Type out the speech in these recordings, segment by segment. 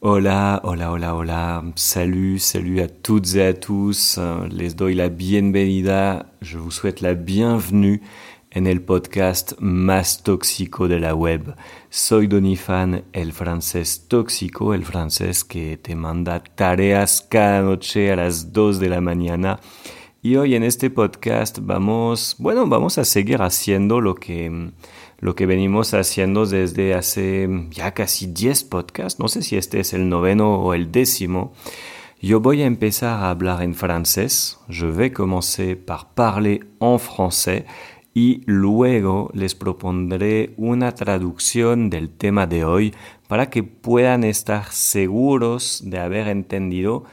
Hola, hola, hola, hola. Salut, salut à toutes et à tous. Les doy la bienvenida. Je vous souhaite la bienvenue en el podcast más tóxico de la web. Soy Donifan, el francés tóxico, el francés que te manda tareas cada noche a las 2 de la mañana. Y hoy en este podcast vamos, bueno, vamos a seguir haciendo lo que lo que venimos haciendo desde hace ya casi 10 podcasts, no sé si este es el noveno o el décimo. Yo voy a empezar a hablar en francés, je vais commencer par parler en français y luego les propondré una traducción del tema de hoy para que puedan estar seguros de haber entendido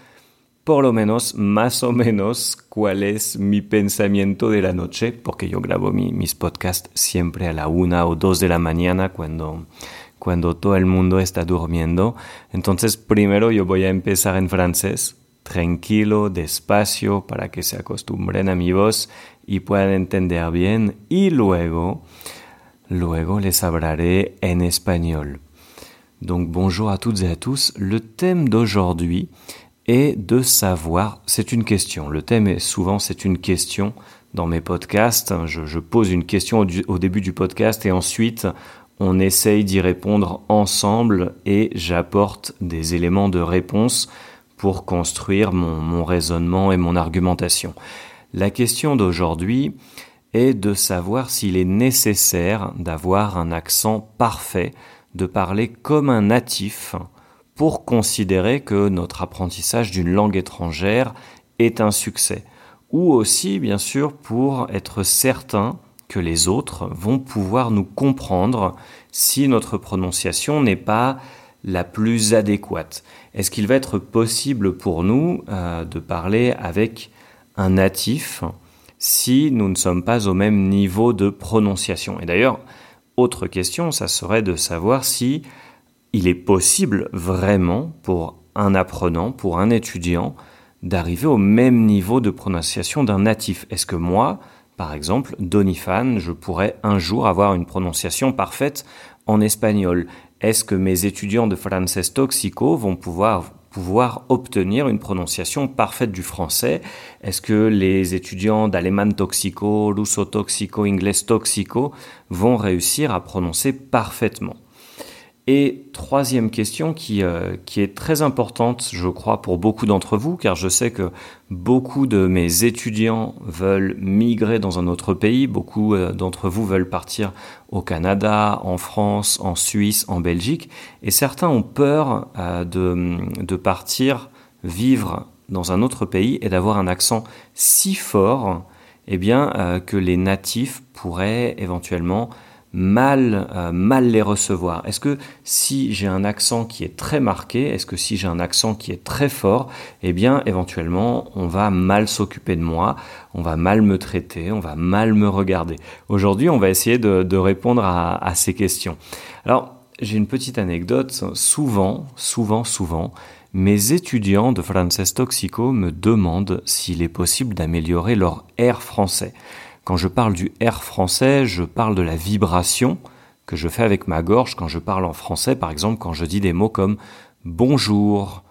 por lo menos más o menos cuál es mi pensamiento de la noche, porque yo grabo mis podcasts siempre a la una o dos de la mañana cuando, cuando todo el mundo está durmiendo. Entonces primero yo voy a empezar en francés, tranquilo, despacio, para que se acostumbren a mi voz y puedan entender bien. Y luego, luego les hablaré en espagnol. Donc bonjour à toutes et à tous. Le thème d'aujourd'hui et de savoir, c'est une question. Le thème est souvent c'est une question dans mes podcasts. Je, pose une question au, début du podcast et ensuite on essaye d'y répondre ensemble et j'apporte des éléments de réponse pour construire mon, mon raisonnement et mon argumentation. La question d'aujourd'hui est de savoir s'il est nécessaire d'avoir un accent parfait, de parler comme un natif pour considérer que notre apprentissage d'une langue étrangère est un succès, ou aussi bien sûr pour être certain que les autres vont pouvoir nous comprendre si notre prononciation n'est pas la plus adéquate. Est-ce qu'il va être possible pour nous euh, de parler avec un natif si nous ne sommes pas au même niveau de prononciation? Et d'ailleurs, autre question, ça serait de savoir si il est possible vraiment pour un apprenant, pour un étudiant, d'arriver au même niveau de prononciation d'un natif. Est-ce que moi, par exemple, Donifan, je pourrais un jour avoir une prononciation parfaite en espagnol? Est-ce que mes étudiants de Frances Toxico vont pouvoir pouvoir obtenir une prononciation parfaite du français? Est-ce que les étudiants d'allemand toxico, russo toxico, anglais toxico vont réussir à prononcer parfaitement? Et troisième question qui, euh, qui est très importante, je crois, pour beaucoup d'entre vous, car je sais que beaucoup de mes étudiants veulent migrer dans un autre pays, beaucoup euh, d'entre vous veulent partir au Canada, en France, en Suisse, en Belgique, et certains ont peur euh, de, de partir vivre dans un autre pays et d'avoir un accent si fort, eh bien, que les natifs pourraient éventuellement mal, euh, mal les recevoir Est-ce que si j'ai un accent qui est très marqué, est-ce que si j'ai un accent qui est très fort, eh bien éventuellement on va mal s'occuper de moi, on va mal me traiter, on va mal me regarder. Aujourd'hui on va essayer de, répondre à, à ces questions. Alors j'ai une petite anecdote. Souvent, souvent, souvent, mes étudiants de Frances Toxico me demandent s'il est possible d'améliorer leur air français. Quand je parle du R français, je parle de la vibration que je fais avec ma gorge quand je parle en français, par exemple quand je dis des mots comme bonjour,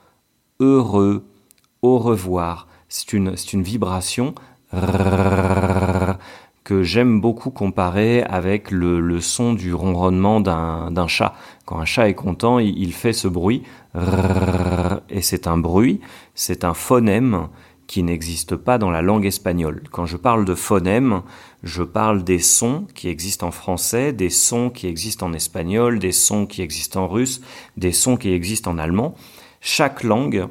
heureux, au revoir. C'est une, une vibration que j'aime beaucoup comparer avec le, son du ronronnement d'un chat. Quand un chat est content, il, il fait ce bruit. Et c'est un bruit, c'est un phonème qui n'existe pas dans la langue espagnole. Quand je parle de phonèmes, je parle des sons qui existent en français, des sons qui existent en espagnol, des sons qui existent en russe, des sons qui existent en allemand. Chaque langue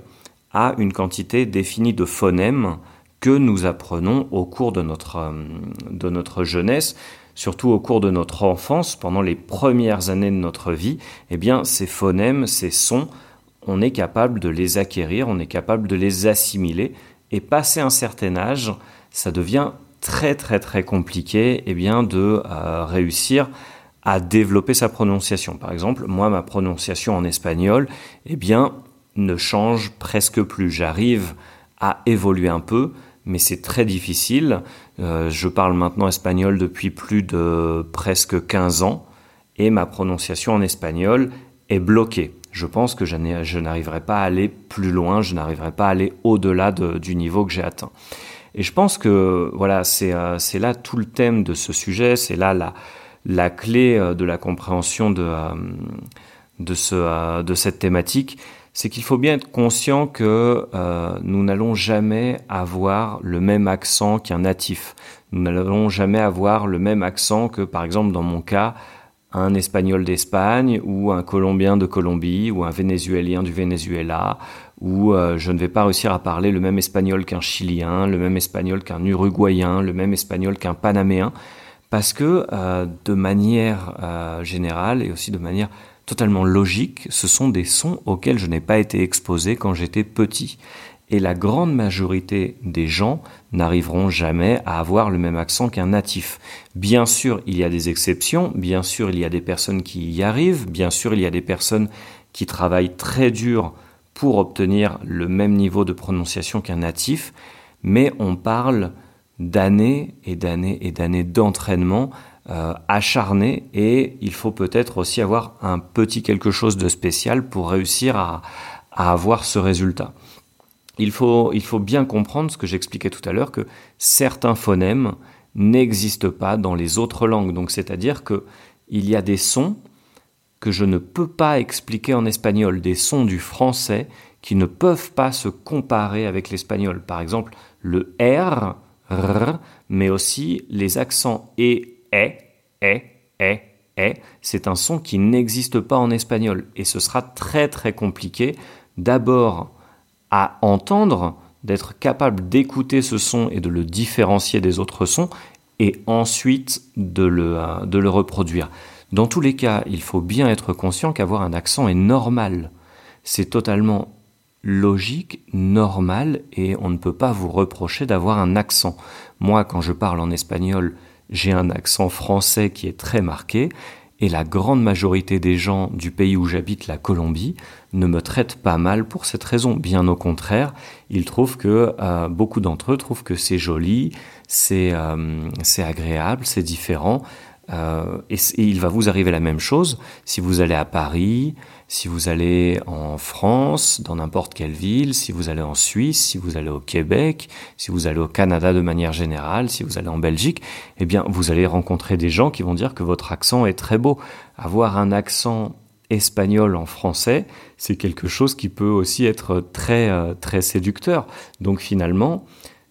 a une quantité définie de phonèmes que nous apprenons au cours de notre, euh, de notre jeunesse, surtout au cours de notre enfance, pendant les premières années de notre vie. Eh bien, ces phonèmes, ces sons, on est capable de les acquérir, on est capable de les assimiler et passé un certain âge, ça devient très très très compliqué eh bien, de euh, réussir à développer sa prononciation. Par exemple, moi, ma prononciation en espagnol eh bien, ne change presque plus. J'arrive à évoluer un peu, mais c'est très difficile. Euh, je parle maintenant espagnol depuis plus de presque 15 ans et ma prononciation en espagnol est bloquée. Je pense que je n'arriverai pas à aller plus loin, je n'arriverai pas à aller au-delà du niveau que j'ai atteint. Et je pense que voilà, c'est euh, là tout le thème de ce sujet, c'est là la, clé euh, de la compréhension euh, de cette thématique, c'est qu'il faut bien être conscient que nous n'allons jamais avoir le même accent qu'un natif. Nous n'allons jamais avoir le même accent que, par exemple, dans mon cas, un Espagnol d'Espagne ou un Colombien de Colombie ou un Vénézuélien du Venezuela ou euh, je ne vais pas réussir à parler le même espagnol qu'un Chilien, le même espagnol qu'un Uruguayen, le même espagnol qu'un Panaméen parce que euh, de manière euh, générale et aussi de manière totalement logique, ce sont des sons auxquels je n'ai pas été exposé quand j'étais petit et la grande majorité des gens n'arriveront jamais à avoir le même accent qu'un natif. Bien sûr, il y a des exceptions, bien sûr, il y a des personnes qui y arrivent, bien sûr, il y a des personnes qui travaillent très dur pour obtenir le même niveau de prononciation qu'un natif, mais on parle d'années et d'années et d'années d'entraînement euh, acharné et il faut peut-être aussi avoir un petit quelque chose de spécial pour réussir à avoir ce résultat il faut, il bien comprendre ce que j'expliquais tout à l'heure, que certains phonèmes n'existent pas dans les autres langues. Donc, c'est-à-dire que il y a des sons que je ne peux pas expliquer en espagnol, des sons du français qui ne peuvent pas se comparer avec l'espagnol. Par exemple, le R, R, mais aussi les accents E, E, E, E, E. C'est un son qui n'existe pas en espagnol. Et ce sera très très compliqué. D'abord, à entendre, d'être capable d'écouter ce son et de le différencier des autres sons, et ensuite de le, euh, de le reproduire. Dans tous les cas, il faut bien être conscient qu'avoir un accent est normal. C'est totalement logique, normal, et on ne peut pas vous reprocher d'avoir un accent. Moi, quand je parle en espagnol, j'ai un accent français qui est très marqué, et la grande majorité des gens du pays où j'habite, la Colombie, ne me traitent pas mal pour cette raison. Bien au contraire, ils trouvent que euh, beaucoup d'entre eux trouvent que c'est joli, c'est euh, agréable, c'est différent. Euh, et, il va vous arriver la même chose si vous allez à Paris, si vous allez en France, dans n'importe quelle ville, si vous allez en Suisse, si vous allez au Québec, si vous allez au Canada de manière générale, si vous allez en Belgique, eh bien, vous allez rencontrer des gens qui vont dire que votre accent est très beau. Avoir un accent espagnol en français, c'est quelque chose qui peut aussi être très, euh, très séducteur. Donc finalement,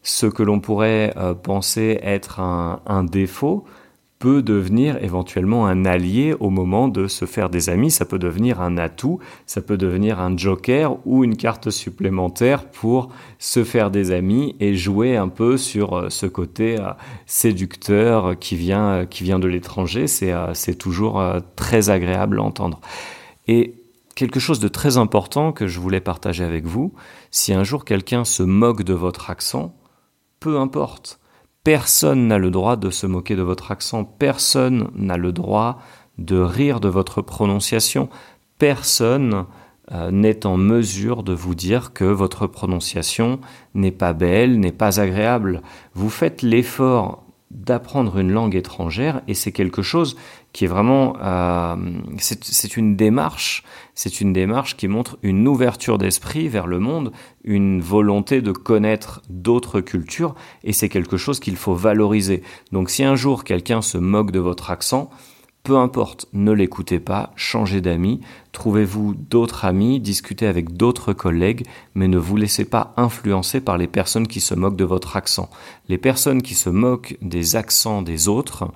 ce que l'on pourrait euh, penser être un défaut, peut devenir éventuellement un allié au moment de se faire des amis, ça peut devenir un atout, ça peut devenir un joker ou une carte supplémentaire pour se faire des amis et jouer un peu sur euh, ce côté euh, séducteur qui vient, euh, qui vient de l'étranger, c'est toujours très agréable à entendre. Et quelque chose de très important que je voulais partager avec vous, si un jour quelqu'un se moque de votre accent, peu importe Personne n'a le droit de se moquer de votre accent, personne n'a le droit de rire de votre prononciation, personne euh, n'est en mesure de vous dire que votre prononciation n'est pas belle, n'est pas agréable. Vous faites l'effort d'apprendre une langue étrangère et c'est quelque chose qui est vraiment euh, c'est une démarche c'est une démarche qui montre une ouverture d'esprit vers le monde une volonté de connaître d'autres cultures et c'est quelque chose qu'il faut valoriser donc si un jour quelqu'un se moque de votre accent peu importe, ne l'écoutez pas, changez d'amis, trouvez-vous d'autres amis, discutez avec d'autres collègues, mais ne vous laissez pas influencer par les personnes qui se moquent de votre accent. Les personnes qui se moquent des accents des autres,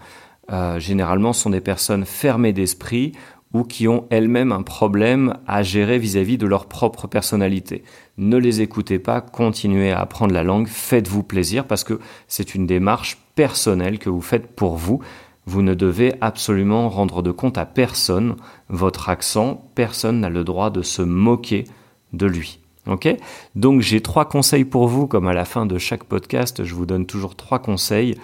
euh, généralement sont des personnes fermées d'esprit ou qui ont elles-mêmes un problème à gérer vis-à-vis -vis de leur propre personnalité. Ne les écoutez pas, continuez à apprendre la langue, faites-vous plaisir parce que c'est une démarche personnelle que vous faites pour vous. Vous ne devez absolument rendre de compte à personne votre accent. Personne n'a le droit de se moquer de lui. Donc j'ai trois conseils pour vous, comme à la fin de chaque podcast, je vous donne toujours trois conseils.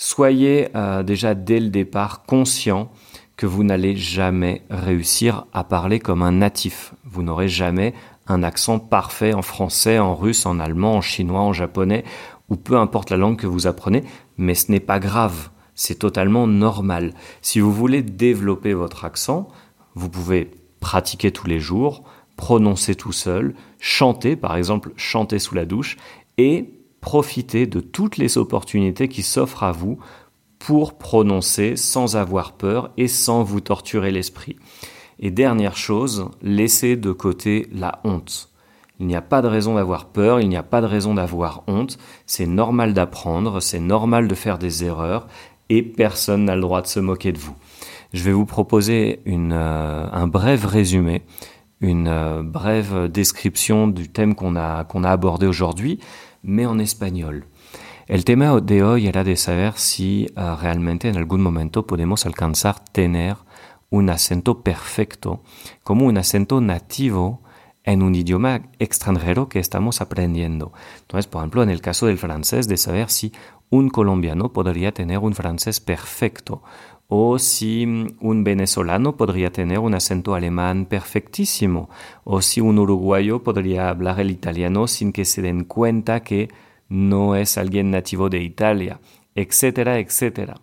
Soyez euh, déjà dès le départ conscient que vous n'allez jamais réussir à parler comme un natif. Vous n'aurez jamais un accent parfait en français, en russe, en allemand, en chinois, en japonais, ou peu importe la langue que vous apprenez, mais ce n'est pas grave. C'est totalement normal. Si vous voulez développer votre accent, vous pouvez pratiquer tous les jours, prononcer tout seul, chanter, par exemple, chanter sous la douche, et profiter de toutes les opportunités qui s'offrent à vous pour prononcer sans avoir peur et sans vous torturer l'esprit. Et dernière chose, laissez de côté la honte. Il n'y a pas de raison d'avoir peur, il n'y a pas de raison d'avoir honte, c'est normal d'apprendre, c'est normal de faire des erreurs, et personne n'a le droit de se moquer de vous. Je vais vous proposer euh, un bref résumé, une euh, brève description du thème qu'on a, qu'on a abordé aujourd'hui, mais en espagnol. El tema de hoy era de saber si uh, realmente en algún momento podemos alcanzar tener un acento perfecto, como un acento nativo en un idioma extranjero que estamos aprendiendo. Entonces, por ejemplo, en el caso del francés, de saber si un colombiano podría tener un francés perfecto o si un venezolano podría tener un acento alemán perfectísimo, o si un uruguayo podría hablar el italiano sin que se den cuenta que no es alguien nativo de Italia, etcétera, etcétera.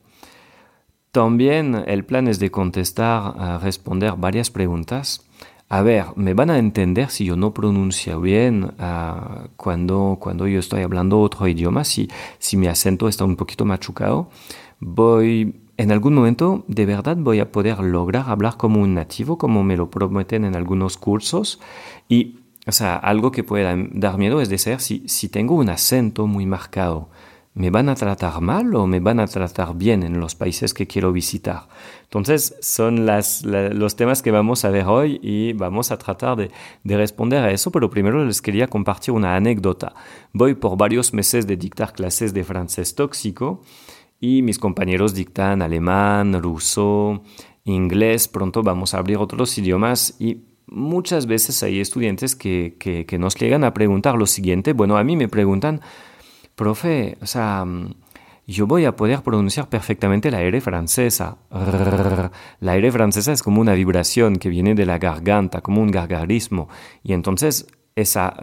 También el plan es de contestar, responder varias preguntas. A ver, me van a entender si yo no pronuncio bien cuando, cuando yo estoy hablando otro idioma, si, si mi acento está un poquito machucado. Voy, en algún momento, de verdad voy a poder lograr hablar como un nativo, como me lo prometen en algunos cursos. Y o sea, algo que puede dar miedo es de ser si, si tengo un acento muy marcado. ¿Me van a tratar mal o me van a tratar bien en los países que quiero visitar? Entonces, son los temas que vamos a ver hoy y vamos a tratar de, de, responder a eso, pero primero les quería compartir una anécdota. Voy por varios meses de dictar clases de francés tóxico y mis compañeros dictan alemán, ruso, inglés, pronto vamos a abrir otros idiomas y muchas veces hay estudiantes que, que, nos llegan a preguntar lo siguiente. Bueno, a mí me preguntan, profe, o sea, yo voy a poder pronunciar perfectamente la R francesa. La R francesa es como una vibración que viene de la garganta, como un gargarismo. Y entonces esa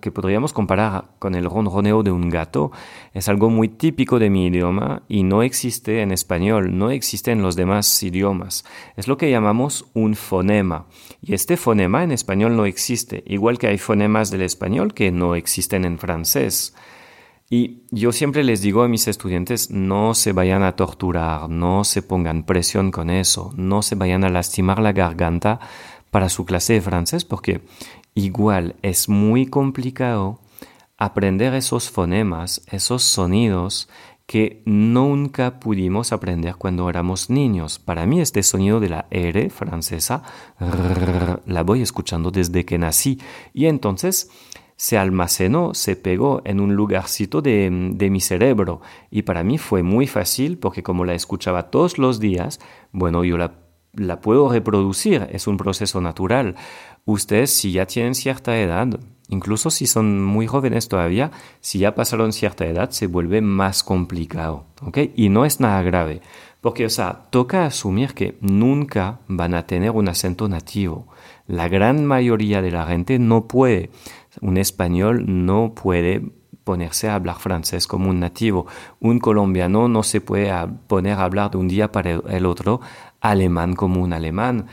que podríamos comparar con el ronroneo de un gato es algo muy típico de mi idioma y no existe en español, no existe en los demás idiomas. Es lo que llamamos un fonema. Y este fonema en español no existe, igual que hay fonemas del español que no existen en francés. Y yo siempre les digo a mis estudiantes, no se vayan a torturar, no se pongan presión con eso, no se vayan a lastimar la garganta para su clase de francés, porque Igual es muy complicado aprender esos fonemas, esos sonidos que nunca pudimos aprender cuando éramos niños. Para mí este sonido de la R francesa la voy escuchando desde que nací. Y entonces se almacenó, se pegó en un lugarcito de, de, mi cerebro. Y para mí fue muy fácil porque como la escuchaba todos los días, bueno, yo la, la puedo reproducir, es un proceso natural ustedes si ya tienen cierta edad, incluso si son muy jóvenes todavía, si ya pasaron cierta edad, se vuelve más complicado, ¿ok? Y no es nada grave, porque, o sea, toca asumir que nunca van a tener un acento nativo. La gran mayoría de la gente no puede, un español no puede ponerse a hablar francés como un nativo. Un colombiano no se puede poner a hablar de un día para el otro alemán como un alemán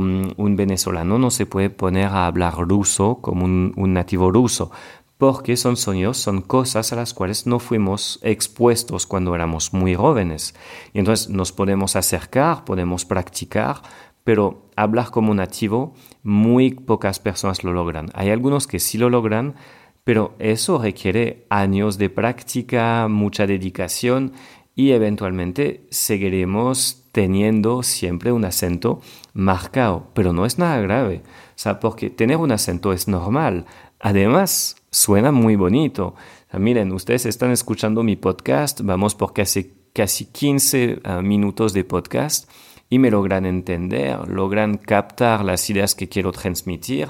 mm, un venezolano no se puede poner a hablar ruso como un, nativo ruso, porque son sonidos, son cosas a las cuales no fuimos expuestos cuando éramos muy jóvenes. Y entonces nos podemos acercar, podemos practicar, pero hablar como nativo, muy pocas personas lo logran. Hay algunos que sí lo logran, pero eso requiere años de práctica, mucha dedicación y eventualmente seguiremos teniendo siempre un acento marcado, pero no es nada grave, o sea, porque tener un acento es normal. Además, suena muy bonito. miren, ustedes están escuchando mi podcast, vamos por casi, casi 15 ah, minutos de podcast y me logran entender, logran captar las ideas que quiero transmitir.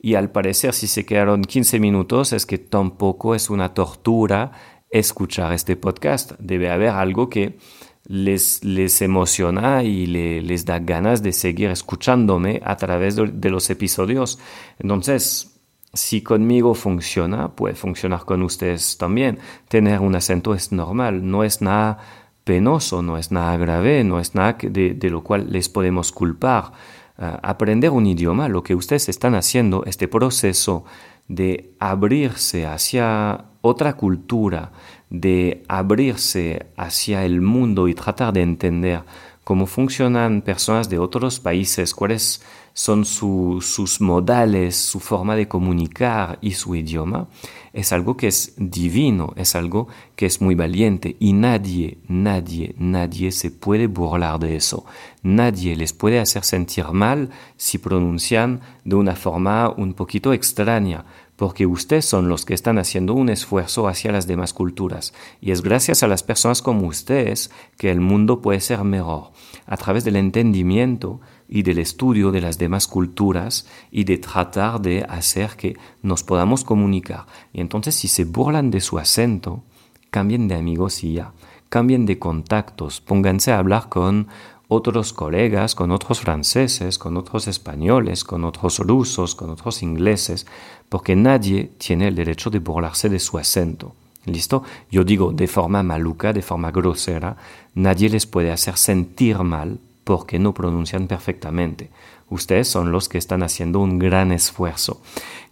Y al parecer, si se quedaron 15 minutos, es que tampoco es una tortura escuchar este podcast. Debe haber algo que les, les emociona y les da ganas de seguir escuchándome a través de, los episodios. Entonces, si conmigo funciona, puede funcionar con ustedes también. Tener un acento es normal, no es nada penoso, no es nada grave, no es nada de, de lo cual les podemos culpar. Uh, aprender un idioma, lo que ustedes están haciendo, este proceso de abrirse hacia otra cultura, de abrirse hacia el mundo y tratar de entender cómo funcionan personas de otros países, cuáles son sus modales, su forma de comunicar y su idioma, es algo que es divino, es algo que es muy valiente y nadie, nadie, nadie se puede burlar de eso. Nadie les puede hacer sentir mal si pronuncian de una forma un poquito extraña porque ustedes son los que están haciendo un esfuerzo hacia las demás culturas, y es gracias a las personas como ustedes que el mundo puede ser mejor, a través del entendimiento y del estudio de las demás culturas y de tratar de hacer que nos podamos comunicar. Y entonces si se burlan de su acento, cambien de amigos y ya, cambien de contactos, pónganse a hablar con otros colegas, con otros franceses, con otros españoles, con otros rusos, con otros ingleses, porque nadie tiene el derecho de burlarse de su acento. ¿Listo? Yo digo de forma maluca, de forma grosera, nadie les puede hacer sentir mal porque no pronuncian perfectamente. Ustedes son los que están haciendo un gran esfuerzo.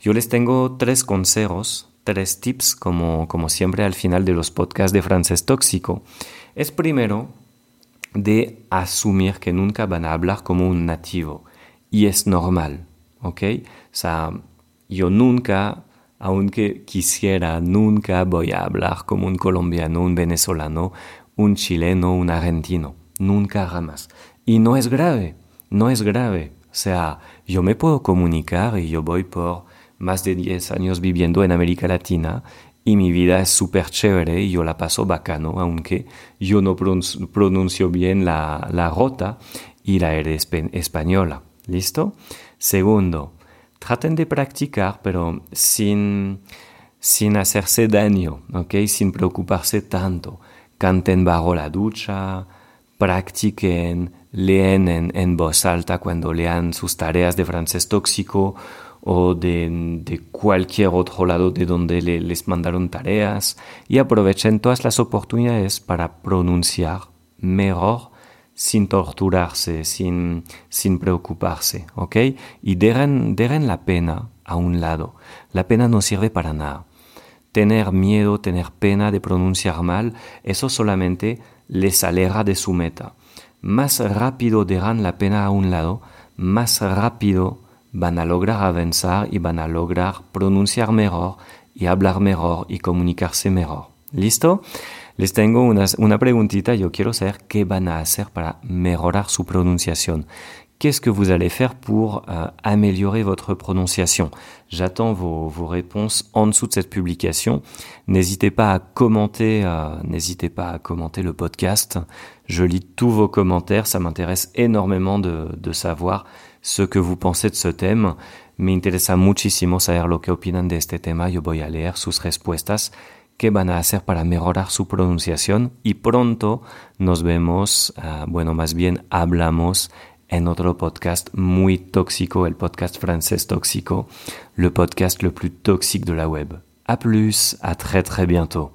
Yo les tengo tres consejos, tres tips, como, como siempre al final de los podcasts de francés tóxico. Es primero, de asumir que nunca van a hablar como un nativo. Y es normal, ¿ok? O sea, yo nunca, aunque quisiera, nunca voy a hablar como un colombiano, un venezolano, un chileno, un argentino. Nunca jamás. Y no es grave, no es grave. O sea, yo me puedo comunicar y yo voy por más de 10 años viviendo en América Latina y mi vida es súper chévere y yo la paso bacano, aunque yo no pronuncio bien la, la rota y la R española. ¿Listo? Segundo, traten de practicar, pero sin, sin hacerse daño, ¿ok? Sin preocuparse tanto. Canten bajo la ducha, practiquen, leen en, en voz alta cuando lean sus tareas de francés tóxico o de, cualquier otro lado de donde les mandaron tareas y aprovechen todas las oportunidades para pronunciar mejor sin torturarse, sin, sin preocuparse, ¿ok? Y dejen la pena a un lado. La pena no sirve para nada. Tener miedo, tener pena de pronunciar mal, eso solamente les aleja de su meta. Más rápido dejan la pena a un lado, más rápido van a lograr avanzar y van a lograr pronunciar mejor y hablar mejor y comunicarse mejor. ¿Listo? Les tengo una, una preguntita. Yo quiero saber qué van a hacer para mejorar su pronunciación. Qu'est-ce que vous allez faire pour euh, améliorer votre prononciation J'attends vos, vos, réponses en dessous de cette publication. N'hésitez pas à commenter, euh, n'hésitez pas à commenter le podcast. Je lis tous vos commentaires, ça m'intéresse énormément de, de savoir ce que vous pensez de ce thème. Me interesa muchísimo saber lo que opinan de este tema. Yo voy a leer sus respuestas. ¿Qué van a hacer para mejorar su pronunciación? Y pronto nos vemos, uh, bueno, más bien hablamos en otro podcast muy tóxico, el podcast francés tóxico, le podcast le plus toxique de la web. A plus, à très très bientôt.